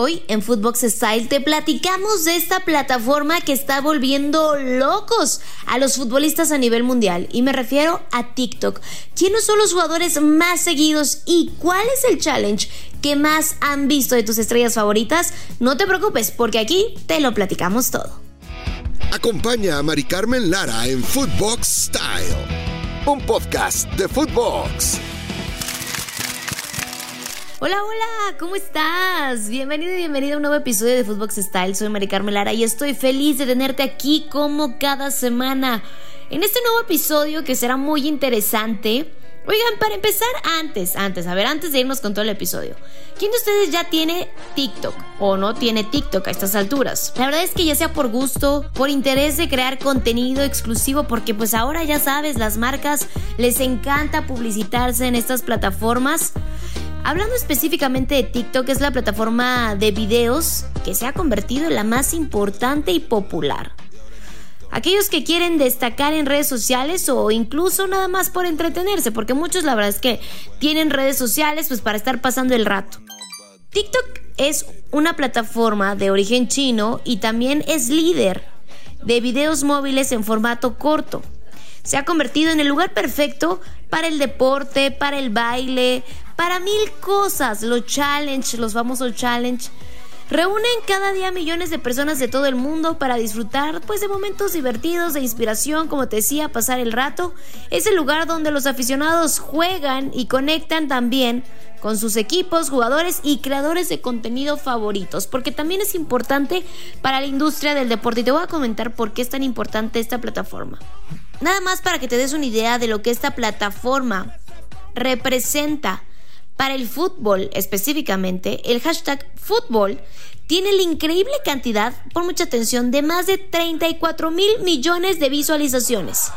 Hoy en Footbox Style te platicamos de esta plataforma que está volviendo locos a los futbolistas a nivel mundial y me refiero a TikTok. ¿Quiénes son los jugadores más seguidos y cuál es el challenge que más han visto de tus estrellas favoritas? No te preocupes porque aquí te lo platicamos todo. Acompaña a Mari Carmen Lara en Footbox Style, un podcast de Footbox. Hola, hola, ¿cómo estás? Bienvenido y bienvenida a un nuevo episodio de Footbox Style. Soy Mari Carmen Lara y estoy feliz de tenerte aquí como cada semana. En este nuevo episodio que será muy interesante. Oigan, para empezar, antes, antes, a ver, antes de irnos con todo el episodio. ¿Quién de ustedes ya tiene TikTok o no tiene TikTok a estas alturas? La verdad es que ya sea por gusto, por interés de crear contenido exclusivo, porque pues ahora ya sabes, las marcas les encanta publicitarse en estas plataformas. Hablando específicamente de TikTok, es la plataforma de videos que se ha convertido en la más importante y popular. Aquellos que quieren destacar en redes sociales o incluso nada más por entretenerse, porque muchos la verdad es que tienen redes sociales pues para estar pasando el rato. TikTok es una plataforma de origen chino y también es líder de videos móviles en formato corto. Se ha convertido en el lugar perfecto para el deporte, para el baile, para mil cosas. Los challenge, los famosos challenge. Reúnen cada día millones de personas de todo el mundo para disfrutar pues de momentos divertidos, de inspiración, como te decía, pasar el rato. Es el lugar donde los aficionados juegan y conectan también con sus equipos, jugadores y creadores de contenido favoritos, porque también es importante para la industria del deporte y te voy a comentar por qué es tan importante esta plataforma. Nada más para que te des una idea de lo que esta plataforma representa para el fútbol específicamente, el hashtag fútbol tiene la increíble cantidad, por mucha atención, de más de 34 mil millones de visualizaciones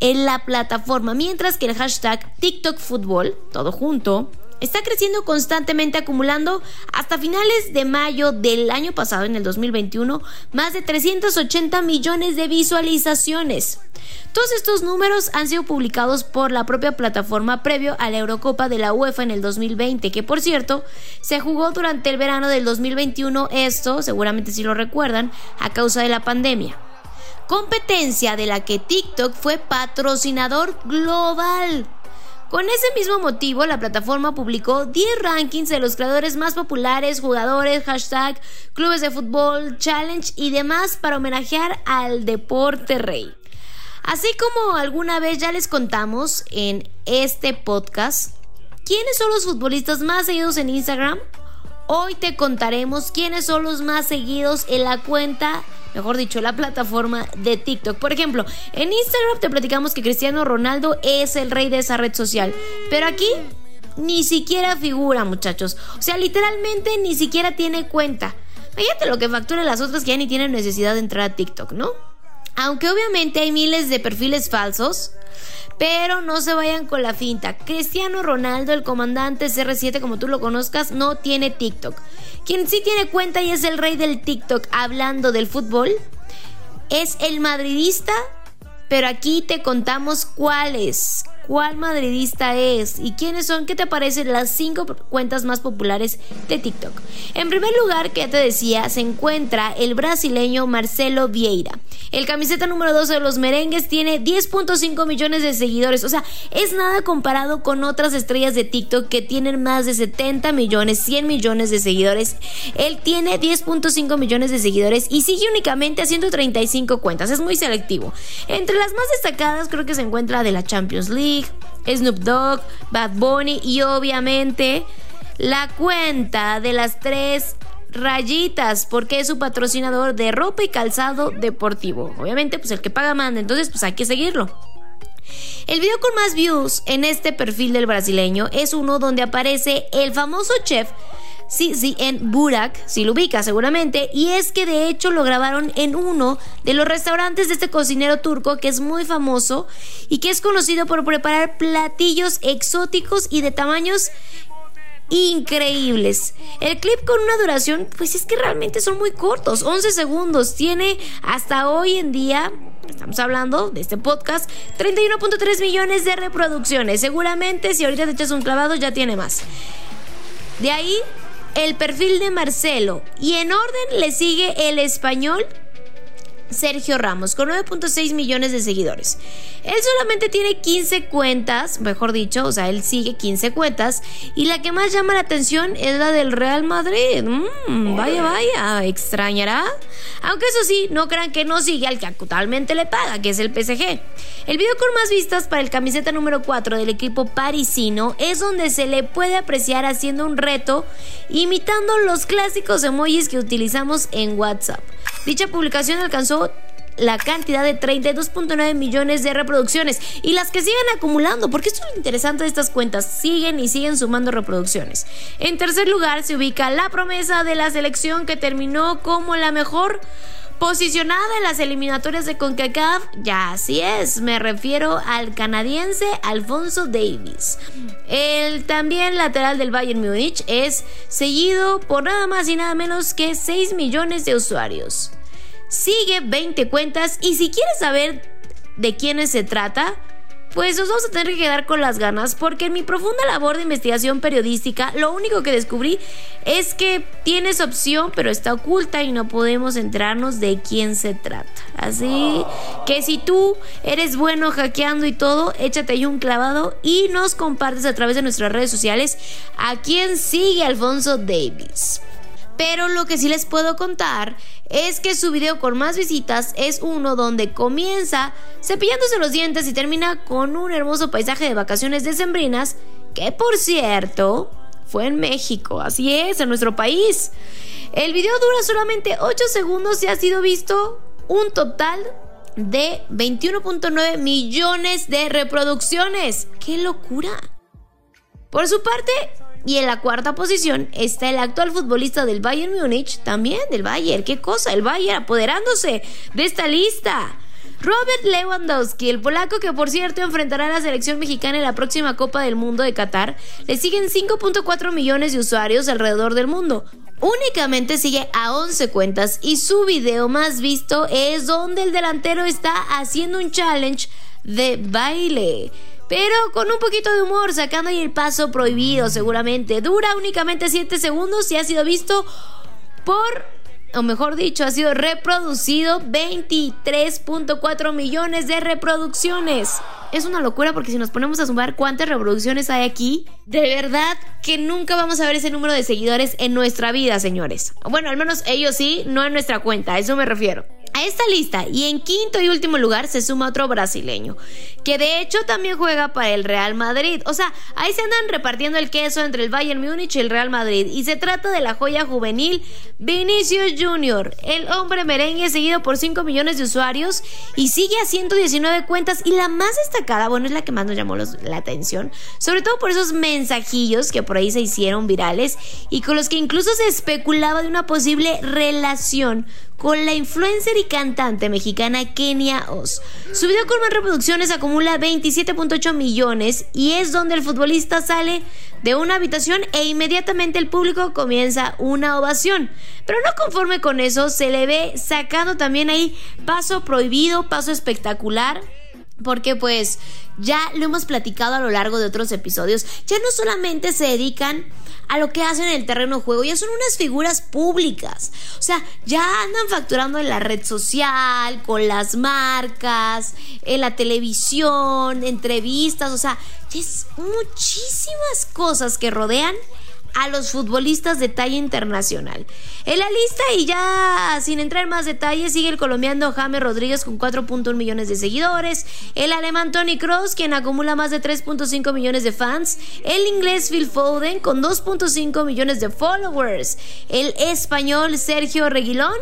en la plataforma, mientras que el hashtag TikTok Fútbol, todo junto, está creciendo constantemente acumulando hasta finales de mayo del año pasado, en el 2021, más de 380 millones de visualizaciones. Todos estos números han sido publicados por la propia plataforma previo a la Eurocopa de la UEFA en el 2020, que por cierto se jugó durante el verano del 2021, esto seguramente si lo recuerdan, a causa de la pandemia competencia de la que TikTok fue patrocinador global. Con ese mismo motivo, la plataforma publicó 10 rankings de los creadores más populares, jugadores, hashtag, clubes de fútbol, challenge y demás para homenajear al deporte rey. Así como alguna vez ya les contamos en este podcast, ¿quiénes son los futbolistas más seguidos en Instagram? Hoy te contaremos quiénes son los más seguidos en la cuenta mejor dicho, la plataforma de TikTok. Por ejemplo, en Instagram te platicamos que Cristiano Ronaldo es el rey de esa red social, pero aquí ni siquiera figura, muchachos. O sea, literalmente ni siquiera tiene cuenta. Fíjate lo que facturan las otras que ya ni tienen necesidad de entrar a TikTok, ¿no? Aunque obviamente hay miles de perfiles falsos, pero no se vayan con la finta. Cristiano Ronaldo, el comandante CR7, como tú lo conozcas, no tiene TikTok. Quien sí tiene cuenta y es el rey del TikTok hablando del fútbol es el madridista, pero aquí te contamos cuál es cuál madridista es y quiénes son, qué te parecen las cinco cuentas más populares de TikTok. En primer lugar, que ya te decía, se encuentra el brasileño Marcelo Vieira. El camiseta número 12 de los merengues tiene 10.5 millones de seguidores. O sea, es nada comparado con otras estrellas de TikTok que tienen más de 70 millones, 100 millones de seguidores. Él tiene 10.5 millones de seguidores y sigue únicamente a 135 cuentas. Es muy selectivo. Entre las más destacadas creo que se encuentra de la Champions League Snoop Dogg, Bad Bunny y obviamente la cuenta de las tres rayitas porque es su patrocinador de ropa y calzado deportivo. Obviamente pues el que paga manda, entonces pues hay que seguirlo. El video con más views en este perfil del brasileño es uno donde aparece el famoso chef En Burak, si lo ubica seguramente, y es que de hecho lo grabaron en uno de los restaurantes de este cocinero turco que es muy famoso y que es conocido por preparar platillos exóticos y de tamaños increíbles. El clip con una duración, pues es que realmente son muy cortos, 11 segundos. Tiene hasta hoy en día, estamos hablando de este podcast, 31.3 millones de reproducciones. Seguramente si ahorita te echas un clavado ya tiene más. De ahí el perfil de Marcelo y en orden le sigue el español Sergio Ramos, con 9.6 millones de seguidores. Él solamente tiene 15 cuentas, mejor dicho, o sea, él sigue 15 cuentas, y la que más llama la atención es la del Real Madrid. Mm, vaya, vaya, extrañará. Aunque eso sí, no crean que no sigue al que actualmente le paga, que es el PSG. El video con más vistas para el camiseta número 4 del equipo parisino es donde se le puede apreciar haciendo un reto imitando los clásicos emojis que utilizamos en WhatsApp. Dicha publicación alcanzó la cantidad de 32.9 millones de reproducciones y las que siguen acumulando, porque esto es lo interesante de estas cuentas, siguen y siguen sumando reproducciones. En tercer lugar se ubica la promesa de la selección que terminó como la mejor posicionada en las eliminatorias de CONCACAF, ya así es, me refiero al canadiense Alfonso Davis. El también lateral del Bayern Múnich es seguido por nada más y nada menos que 6 millones de usuarios. Sigue 20 cuentas y si quieres saber de quiénes se trata, pues nos vamos a tener que quedar con las ganas porque en mi profunda labor de investigación periodística lo único que descubrí es que tienes opción pero está oculta y no podemos enterarnos de quién se trata. Así que si tú eres bueno hackeando y todo, échate ahí un clavado y nos compartes a través de nuestras redes sociales a quién sigue Alfonso Davis. Pero lo que sí les puedo contar es que su video con más visitas es uno donde comienza cepillándose los dientes y termina con un hermoso paisaje de vacaciones decembrinas, que por cierto fue en México, así es, en nuestro país. El video dura solamente 8 segundos y ha sido visto un total de 21.9 millones de reproducciones. ¡Qué locura! Por su parte, y en la cuarta posición está el actual futbolista del Bayern Múnich, también del Bayern. ¿Qué cosa? El Bayern apoderándose de esta lista. Robert Lewandowski, el polaco que por cierto enfrentará a la selección mexicana en la próxima Copa del Mundo de Qatar, le siguen 5.4 millones de usuarios alrededor del mundo. Únicamente sigue a 11 cuentas y su video más visto es donde el delantero está haciendo un challenge de baile pero con un poquito de humor, sacando ahí el paso prohibido seguramente. Dura únicamente 7 segundos y ha sido visto por, o mejor dicho, ha sido reproducido 23.4 millones de reproducciones. Es una locura porque si nos ponemos a sumar cuántas reproducciones hay aquí, de verdad que nunca vamos a ver ese número de seguidores en nuestra vida, señores. Bueno, al menos ellos sí, no en nuestra cuenta, a eso me refiero. A esta lista y en quinto y último lugar se suma otro brasileño, que de hecho también juega para el Real Madrid. O sea, ahí se andan repartiendo el queso entre el Bayern Múnich y el Real Madrid. Y se trata de la joya juvenil Vinicius Jr., el hombre merengue seguido por 5 millones de usuarios y sigue a 119 cuentas. Y la más destacada, bueno, es la que más nos llamó la atención, sobre todo por esos mensajillos que por ahí se hicieron virales y con los que incluso se especulaba de una posible relación con la influencer y cantante mexicana Kenia Oz. Su video con más reproducciones acumula 27.8 millones y es donde el futbolista sale de una habitación e inmediatamente el público comienza una ovación. Pero no conforme con eso, se le ve sacando también ahí paso prohibido, paso espectacular. Porque pues ya lo hemos platicado a lo largo de otros episodios, ya no solamente se dedican a lo que hacen en el terreno de juego. Ya son unas figuras públicas. O sea, ya andan facturando en la red social, con las marcas, en la televisión, entrevistas. O sea, es muchísimas cosas que rodean a los futbolistas de talla internacional. En la lista y ya sin entrar en más detalles sigue el colombiano James Rodríguez con 4.1 millones de seguidores, el alemán Tony Cross quien acumula más de 3.5 millones de fans, el inglés Phil Foden con 2.5 millones de followers, el español Sergio Reguilón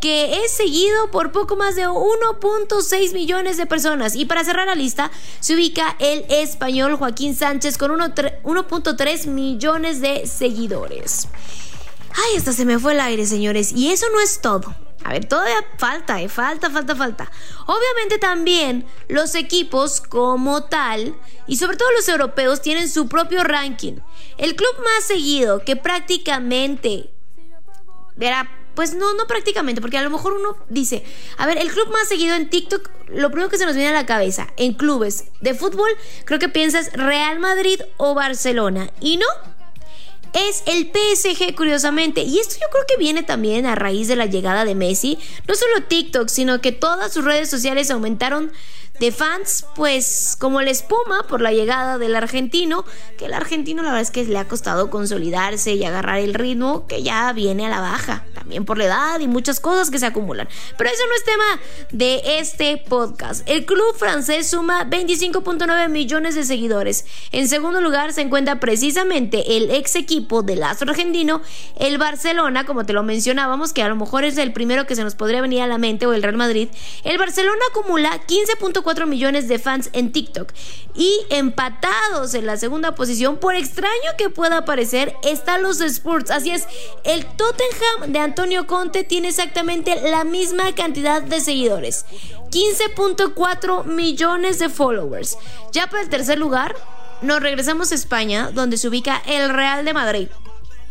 que es seguido por poco más de 1.6 millones de personas. Y para cerrar la lista, se ubica el español Joaquín Sánchez con 1.3 millones de seguidores. Ay, hasta se me fue el aire, señores. Y eso no es todo. A ver, todavía falta, eh, falta, falta, falta. Obviamente también los equipos como tal, y sobre todo los europeos, tienen su propio ranking. El club más seguido, que prácticamente verá pues no, no prácticamente, porque a lo mejor uno dice, a ver, el club más seguido en TikTok, lo primero que se nos viene a la cabeza, en clubes de fútbol, creo que piensas Real Madrid o Barcelona. Y no, es el PSG, curiosamente. Y esto yo creo que viene también a raíz de la llegada de Messi. No solo TikTok, sino que todas sus redes sociales aumentaron de fans, pues como la espuma por la llegada del argentino, que el argentino la verdad es que le ha costado consolidarse y agarrar el ritmo que ya viene a la baja, también por la edad y muchas cosas que se acumulan. Pero eso no es tema de este podcast. El club francés suma 25.9 millones de seguidores. En segundo lugar se encuentra precisamente el ex equipo del astro argentino, el Barcelona, como te lo mencionábamos, que a lo mejor es el primero que se nos podría venir a la mente, o el Real Madrid. El Barcelona acumula 15.4 4 millones de fans en TikTok. Y empatados en la segunda posición, por extraño que pueda parecer, están los Spurs. Así es, el Tottenham de Antonio Conte tiene exactamente la misma cantidad de seguidores. 15.4 millones de followers. Ya para el tercer lugar, nos regresamos a España, donde se ubica el Real de Madrid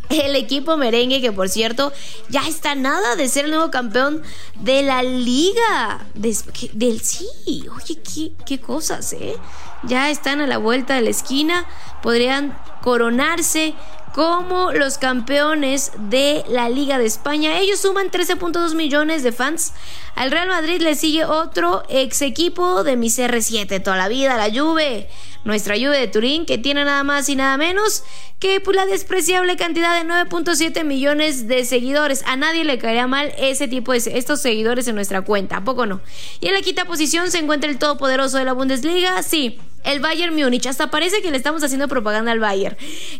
el equipo merengue, que por cierto ya está nada de ser el nuevo campeón de la liga. del sí, oye, qué cosas, ¿eh? Ya están a la vuelta de la esquina, podrían coronarse como los campeones de la Liga de España. Ellos suman 13.2 millones de fans. Al Real Madrid le sigue otro ex equipo de mi CR7 toda la vida, la Juve nuestra Juve de Turín, que tiene nada más y nada menos que pues, la despreciable cantidad de 9.7 millones de seguidores. A nadie le caería mal ese tipo de estos seguidores en nuestra cuenta, ¿a poco no? Y en la quinta posición se encuentra el todopoderoso de la Bundesliga, sí, el Bayern Múnich. Hasta parece que le estamos haciendo propaganda al Bayern.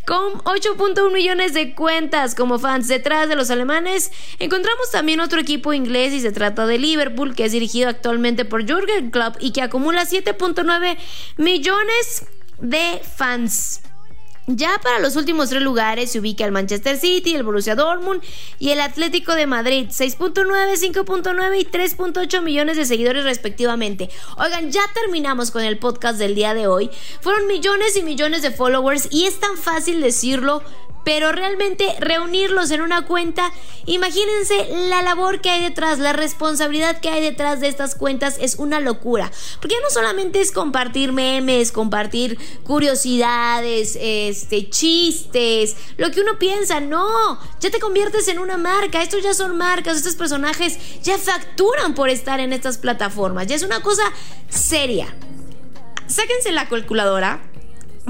Con 8.1 millones de cuentas como fans detrás de los alemanes, encontramos también otro equipo inglés y se trata de Liverpool, que es dirigido actualmente por Jürgen Klopp y que acumula 7.9 millones de fans. Ya para los últimos tres lugares se ubica el Manchester City, el Borussia Dortmund y el Atlético de Madrid, 6.9, 5.9 y 3.8 millones de seguidores respectivamente. Oigan, ya terminamos con el podcast del día de hoy. Fueron millones y millones de followers y es tan fácil decirlo, pero realmente reunirlos en una cuenta, imagínense la labor que hay detrás, la responsabilidad que hay detrás de estas cuentas es una locura. Porque no solamente es compartir memes, compartir curiosidades, este, chistes, lo que uno piensa, no, ya te conviertes en una marca, estos ya son marcas, estos personajes ya facturan por estar en estas plataformas, ya es una cosa seria. Sáquense la calculadora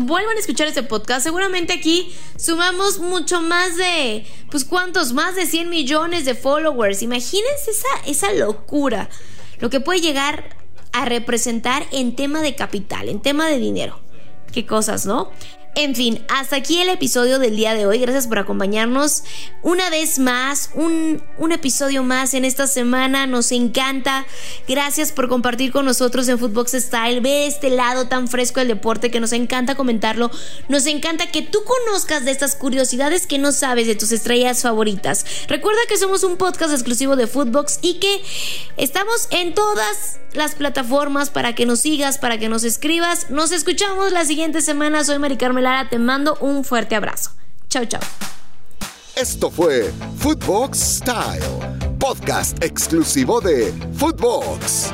vuelvan a escuchar este podcast. Seguramente aquí sumamos mucho más de, pues cuántos, más de 100 millones de followers. Imagínense esa, esa locura, lo que puede llegar a representar en tema de capital, en tema de dinero. Qué cosas, ¿no? En fin, hasta aquí el episodio del día de hoy. Gracias por acompañarnos una vez más, un, episodio más en esta semana. Nos encanta. Gracias por compartir con nosotros en Footbox Style. Ve este lado tan fresco del deporte que nos encanta comentarlo. Nos encanta que tú conozcas de estas curiosidades que no sabes de tus estrellas favoritas. Recuerda que somos un podcast exclusivo de Footbox y que estamos en todas las plataformas para que nos sigas, para que nos escribas. Nos escuchamos la siguiente semana. Soy Mari Carmen Te mando un fuerte abrazo. Chao, chao. Esto fue Footbox Style, podcast exclusivo de Footbox.